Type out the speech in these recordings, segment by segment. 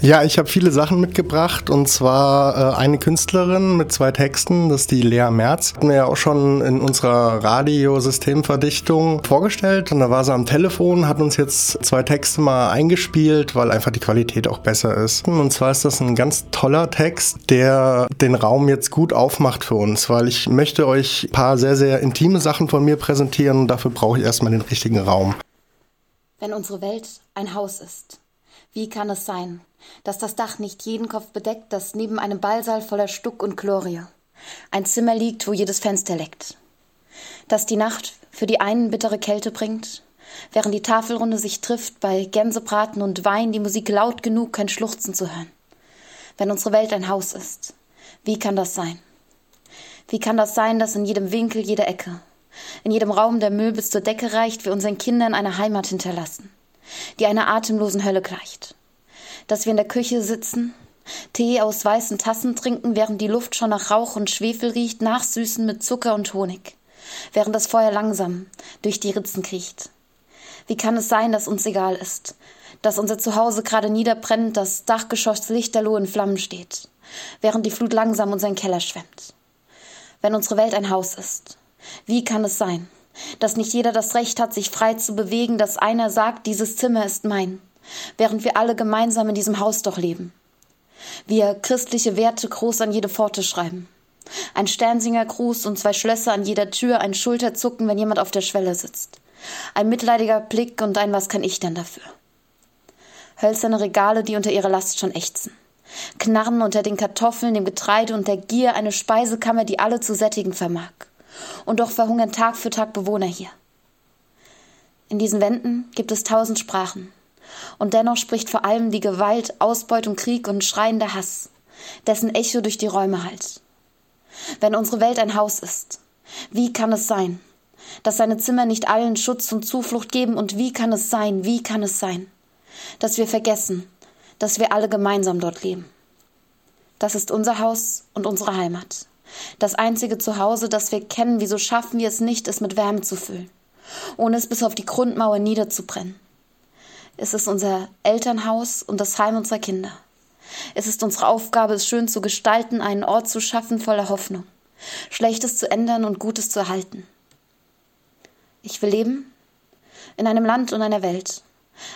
Ja, ich habe viele Sachen mitgebracht und zwar äh, eine Künstlerin mit zwei Texten, das ist die Lea Merz. Hatten wir ja auch schon in unserer Radiosystemverdichtung vorgestellt und da war sie am Telefon, hat uns jetzt zwei Texte mal eingespielt, weil einfach die Qualität auch besser ist. Und zwar ist das ein ganz toller Text, der den Raum jetzt gut aufmacht für uns, weil ich möchte euch ein paar sehr, sehr intime Sachen von mir präsentieren und dafür brauche ich erstmal den richtigen Raum. Wenn unsere Welt ein Haus ist, wie kann es sein, dass das Dach nicht jeden Kopf bedeckt, dass neben einem Ballsaal voller Stuck und Chlorie ein Zimmer liegt, wo jedes Fenster leckt? Dass die Nacht für die einen bittere Kälte bringt, während die Tafelrunde sich trifft bei Gänsebraten und Wein, die Musik laut genug, kein Schluchzen zu hören. Wenn unsere Welt ein Haus ist, wie kann das sein? Wie kann das sein, dass in jedem Winkel, jeder Ecke, in jedem Raum der Müll bis zur Decke reicht, wir unseren Kindern eine Heimat hinterlassen? die einer atemlosen Hölle gleicht. Dass wir in der Küche sitzen, Tee aus weißen Tassen trinken, während die Luft schon nach Rauch und Schwefel riecht, nachsüßen mit Zucker und Honig, während das Feuer langsam durch die Ritzen kriecht. Wie kann es sein, dass uns egal ist, dass unser Zuhause gerade niederbrennt, das Dachgeschoss lichterloh in Flammen steht, während die Flut langsam unseren Keller schwemmt? Wenn unsere Welt ein Haus ist, wie kann es sein, dass nicht jeder das Recht hat, sich frei zu bewegen, dass einer sagt, dieses Zimmer ist mein, während wir alle gemeinsam in diesem Haus doch leben. Wir christliche Werte groß an jede Pforte schreiben. Ein Sternsingergruß und zwei Schlösser an jeder Tür, ein Schulterzucken, wenn jemand auf der Schwelle sitzt. Ein mitleidiger Blick und ein Was kann ich denn dafür? Hölzerne Regale, die unter ihrer Last schon ächzen. Knarren unter den Kartoffeln, dem Getreide und der Gier, eine Speisekammer, die alle zu sättigen vermag und doch verhungern Tag für Tag Bewohner hier. In diesen Wänden gibt es tausend Sprachen, und dennoch spricht vor allem die Gewalt, Ausbeutung, Krieg und schreiender Hass, dessen Echo durch die Räume hallt. Wenn unsere Welt ein Haus ist, wie kann es sein, dass seine Zimmer nicht allen Schutz und Zuflucht geben, und wie kann es sein, wie kann es sein, dass wir vergessen, dass wir alle gemeinsam dort leben? Das ist unser Haus und unsere Heimat. Das einzige Zuhause, das wir kennen, wieso schaffen wir es nicht, es mit Wärme zu füllen, ohne es bis auf die Grundmauer niederzubrennen? Es ist unser Elternhaus und das Heim unserer Kinder. Es ist unsere Aufgabe, es schön zu gestalten, einen Ort zu schaffen voller Hoffnung, Schlechtes zu ändern und Gutes zu erhalten. Ich will leben in einem Land und einer Welt,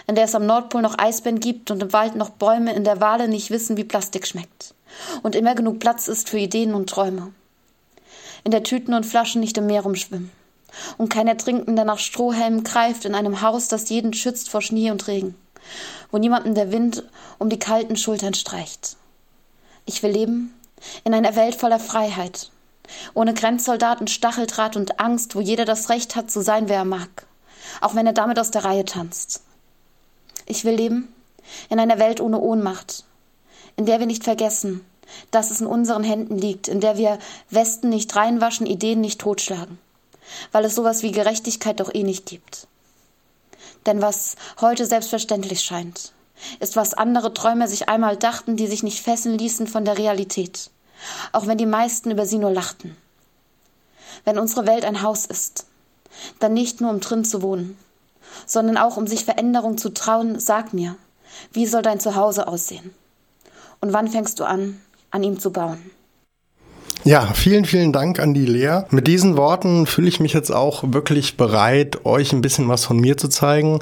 in der es am Nordpol noch Eisbären gibt und im Wald noch Bäume, in der Wale nicht wissen, wie Plastik schmeckt und immer genug Platz ist für Ideen und Träume. In der Tüten und Flaschen nicht im Meer rumschwimmen. Und kein Ertrinkender nach Strohhelmen greift in einem Haus, das jeden schützt vor Schnee und Regen. Wo niemandem der Wind um die kalten Schultern streicht. Ich will leben in einer Welt voller Freiheit. Ohne Grenzsoldaten, Stacheldraht und Angst, wo jeder das Recht hat zu sein, wer er mag. Auch wenn er damit aus der Reihe tanzt. Ich will leben in einer Welt ohne Ohnmacht, in der wir nicht vergessen, dass es in unseren Händen liegt, in der wir Westen nicht reinwaschen, Ideen nicht totschlagen, weil es sowas wie Gerechtigkeit doch eh nicht gibt. Denn was heute selbstverständlich scheint, ist, was andere Träumer sich einmal dachten, die sich nicht fesseln ließen von der Realität, auch wenn die meisten über sie nur lachten. Wenn unsere Welt ein Haus ist, dann nicht nur um drin zu wohnen, sondern auch um sich Veränderung zu trauen, sag mir, wie soll dein Zuhause aussehen? Und wann fängst du an, an ihm zu bauen? Ja, vielen, vielen Dank an die Lea. Mit diesen Worten fühle ich mich jetzt auch wirklich bereit, euch ein bisschen was von mir zu zeigen.